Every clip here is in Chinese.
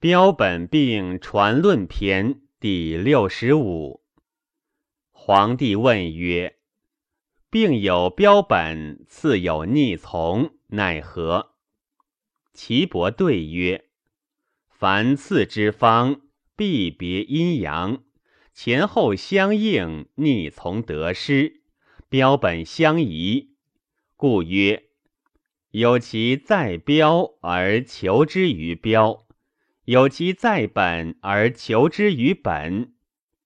标本病传论篇第六十五。皇帝问曰：“病有标本，次有逆从，奈何？”岐伯对曰：“凡次之方，必别阴阳，前后相应，逆从得失，标本相宜，故曰：有其在标而求之于标。”有其在本而求之于本，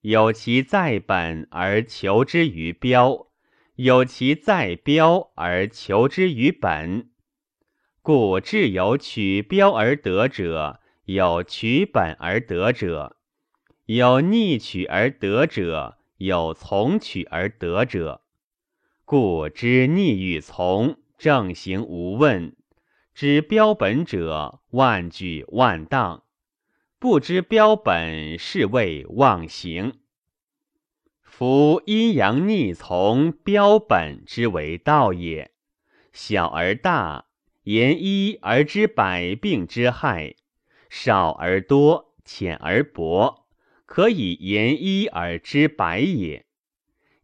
有其在本而求之于标，有其在标而求之于本。故至有取标而得者，有取本而得者，有逆取而得者，有从取而得者。故知逆与从，正行无问；知标本者，万举万当。不知标本，是谓妄行。夫阴阳逆从，标本之为道也。小而大，言一而知百病之害；少而多，浅而薄，可以言一而知百也。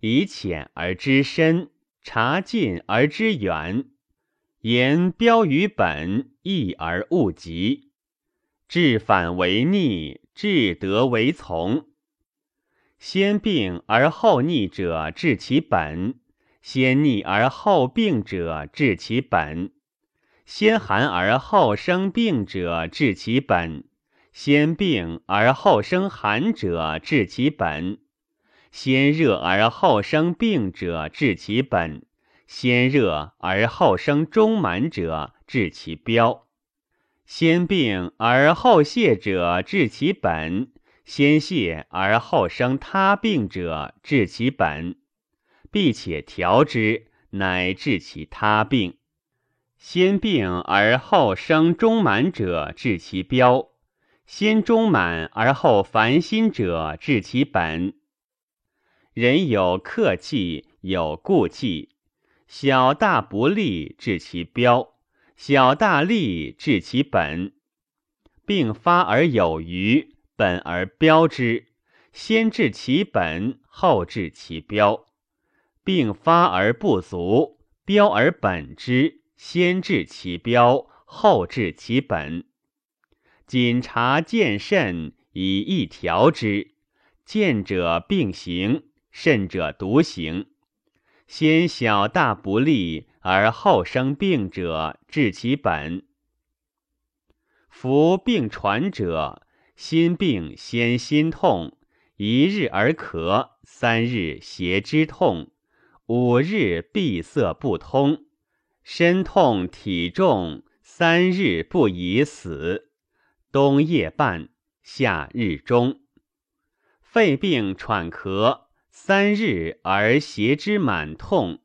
以浅而知深，察近而知远。言标于本，易而勿极。治反为逆，治德为从。先病而后逆者，治其本；先逆而后病者，治其本；先寒而后生病者，治其本；先病而后生寒者，治其本；先热而后生病者，治其本；先热而后生中满者，治其标。先病而后泻者，治其本；先泻而后生他病者，治其本。必且调之，乃治其他病。先病而后生中满者，治其标；先中满而后烦心者，治其本。人有克气，有固气，小大不利，治其标。小大利治其本，病发而有余，本而标之，先治其本，后治其标；病发而不足，标而本之，先治其标，后治其本。谨察见肾，以一调之。见者并行，肾者独行。先小大不利。而后生病者，治其本。夫病传者，心病先心痛，一日而咳，三日胁之痛，五日闭塞不通，身痛体重，三日不宜死。冬夜半，夏日中。肺病喘咳，三日而胁之满痛。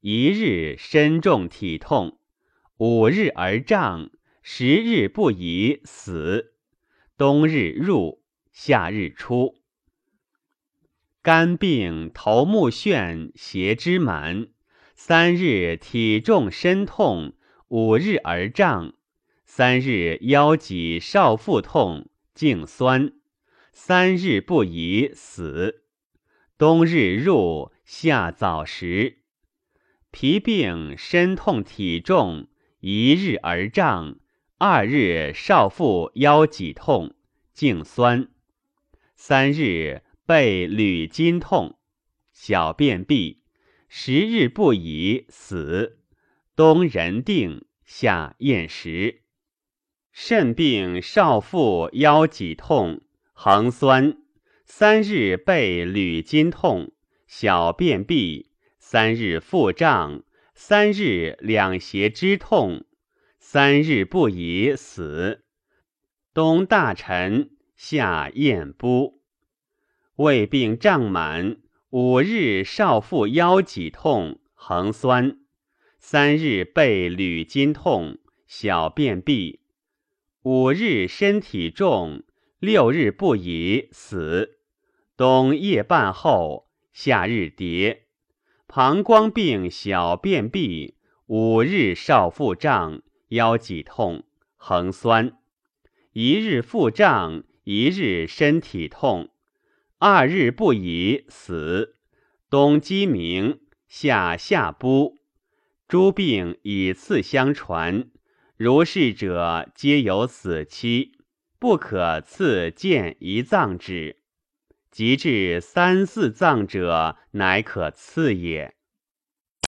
一日身重体痛，五日而胀，十日不已死。冬日入，夏日出。肝病头目眩，胁之满，三日体重身痛，五日而胀，三日腰脊少腹痛，颈酸，三日不已死。冬日入，夏早食。脾病身痛体重，一日而胀，二日少腹腰脊痛，颈酸，三日背履筋痛，小便闭，十日不已死。冬人定，夏厌食。肾病少腹腰脊痛，横酸，三日背履筋痛，小便闭。三日腹胀，三日两胁之痛，三日不已死。冬大臣，夏厌不。胃病胀满，五日少腹腰脊痛，横酸，三日背履筋痛，小便闭，五日身体重，六日不已死。冬夜半后，夏日迭。膀胱病，小便闭，五日少腹胀，腰脊痛，横酸，一日腹胀，一日身体痛，二日不已死。冬鸡鸣，夏夏布，诸病以次相传。如是者，皆有死期，不可赐见一脏之。及至三四藏者，乃可赐也。